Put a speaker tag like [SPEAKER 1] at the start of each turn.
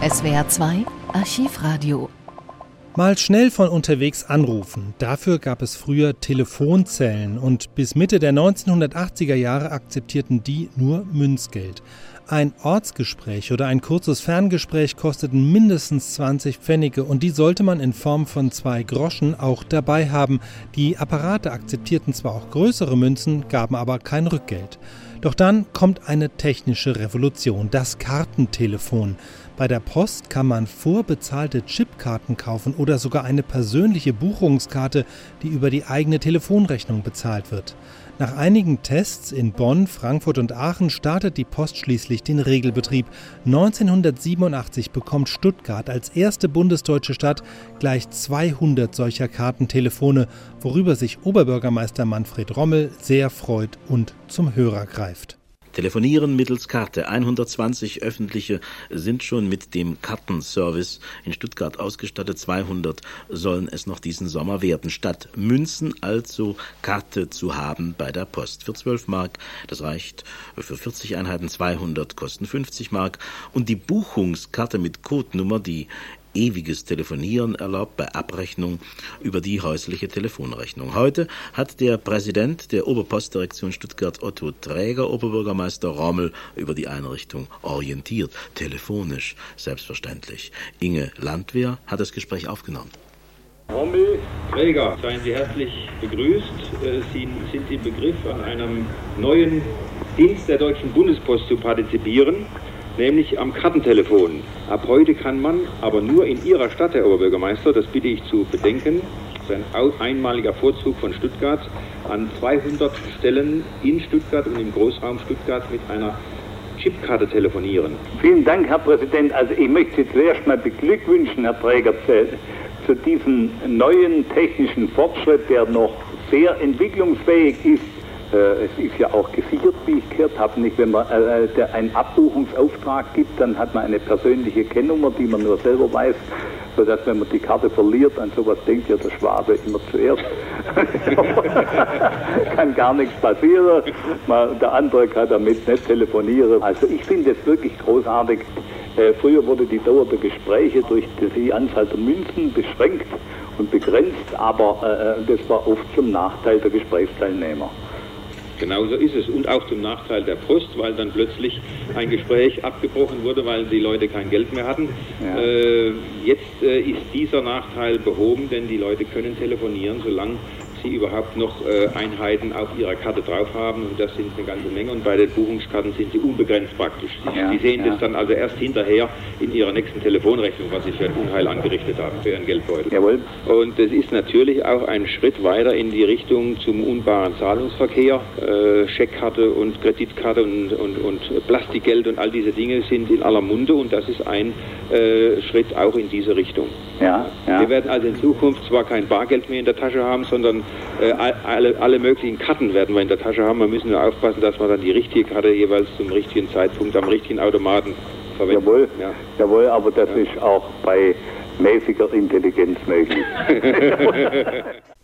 [SPEAKER 1] SWR 2 Archivradio.
[SPEAKER 2] Mal schnell von unterwegs anrufen. Dafür gab es früher Telefonzellen und bis Mitte der 1980er Jahre akzeptierten die nur Münzgeld. Ein Ortsgespräch oder ein kurzes Ferngespräch kosteten mindestens 20 Pfennige und die sollte man in Form von zwei Groschen auch dabei haben. Die Apparate akzeptierten zwar auch größere Münzen, gaben aber kein Rückgeld. Doch dann kommt eine technische Revolution, das Kartentelefon. Bei der Post kann man vorbezahlte Chipkarten kaufen oder sogar eine persönliche Buchungskarte, die über die eigene Telefonrechnung bezahlt wird. Nach einigen Tests in Bonn, Frankfurt und Aachen startet die Post schließlich den Regelbetrieb. 1987 bekommt Stuttgart als erste bundesdeutsche Stadt gleich 200 solcher Kartentelefone, worüber sich Oberbürgermeister Manfred Rommel sehr freut und zum Hörer greift.
[SPEAKER 3] Telefonieren mittels Karte. 120 öffentliche sind schon mit dem Kartenservice in Stuttgart ausgestattet. 200 sollen es noch diesen Sommer werden. Statt Münzen also Karte zu haben bei der Post. Für 12 Mark, das reicht für 40 Einheiten. 200 kosten 50 Mark. Und die Buchungskarte mit Codenummer, die ewiges Telefonieren erlaubt bei Abrechnung über die häusliche Telefonrechnung. Heute hat der Präsident der Oberpostdirektion Stuttgart Otto Träger, Oberbürgermeister Rommel, über die Einrichtung orientiert, telefonisch selbstverständlich. Inge Landwehr hat das Gespräch aufgenommen.
[SPEAKER 4] Rommel, Träger, seien Sie herzlich begrüßt. Äh, Sie sind im Begriff, an einem neuen Dienst der Deutschen Bundespost zu partizipieren nämlich am Kartentelefon. Ab heute kann man, aber nur in Ihrer Stadt, Herr Oberbürgermeister, das bitte ich zu bedenken, das ist ein einmaliger Vorzug von Stuttgart, an 200 Stellen in Stuttgart und im Großraum Stuttgart mit einer Chipkarte telefonieren.
[SPEAKER 5] Vielen Dank, Herr Präsident. Also ich möchte Sie zuerst mal beglückwünschen, Herr Träger, zu diesem neuen technischen Fortschritt, der noch sehr entwicklungsfähig ist es ist ja auch gesichert, wie ich gehört habe. Nicht, wenn man äh, äh einen Abbuchungsauftrag gibt, dann hat man eine persönliche Kennnummer, die man nur selber weiß, sodass wenn man die Karte verliert, an sowas denkt ja der Schwabe immer zuerst. kann gar nichts passieren. Man, der andere kann damit nicht telefonieren. Also ich finde es wirklich großartig. Äh, früher wurde die Dauer der Gespräche durch die Anzahl der Münzen beschränkt und begrenzt, aber äh, das war oft zum Nachteil der Gesprächsteilnehmer.
[SPEAKER 4] Genauso ist es. Und auch zum Nachteil der Post, weil dann plötzlich ein Gespräch abgebrochen wurde, weil die Leute kein Geld mehr hatten. Ja. Äh, jetzt äh, ist dieser Nachteil behoben, denn die Leute können telefonieren, solange sie überhaupt noch äh, Einheiten auf ihrer Karte drauf haben und das sind eine ganze Menge und bei den Buchungskarten sind sie unbegrenzt praktisch. Sie, ja, sie sehen ja. das dann also erst hinterher in ihrer nächsten Telefonrechnung, was sie für ein Unheil angerichtet haben, für ihren Geldbeutel. Jawohl. Und es ist natürlich auch ein Schritt weiter in die Richtung zum unbaren Zahlungsverkehr. Äh, Scheckkarte und Kreditkarte und, und, und Plastikgeld und all diese Dinge sind in aller Munde und das ist ein äh, Schritt auch in diese Richtung. Ja, ja. Wir werden also in Zukunft zwar kein Bargeld mehr in der Tasche haben, sondern äh, alle, alle möglichen Karten werden wir in der Tasche haben. Wir müssen nur aufpassen, dass wir dann die richtige Karte jeweils zum richtigen Zeitpunkt am richtigen Automaten verwenden.
[SPEAKER 5] Jawohl, ja. jawohl aber das ja. ist auch bei mäßiger Intelligenz möglich.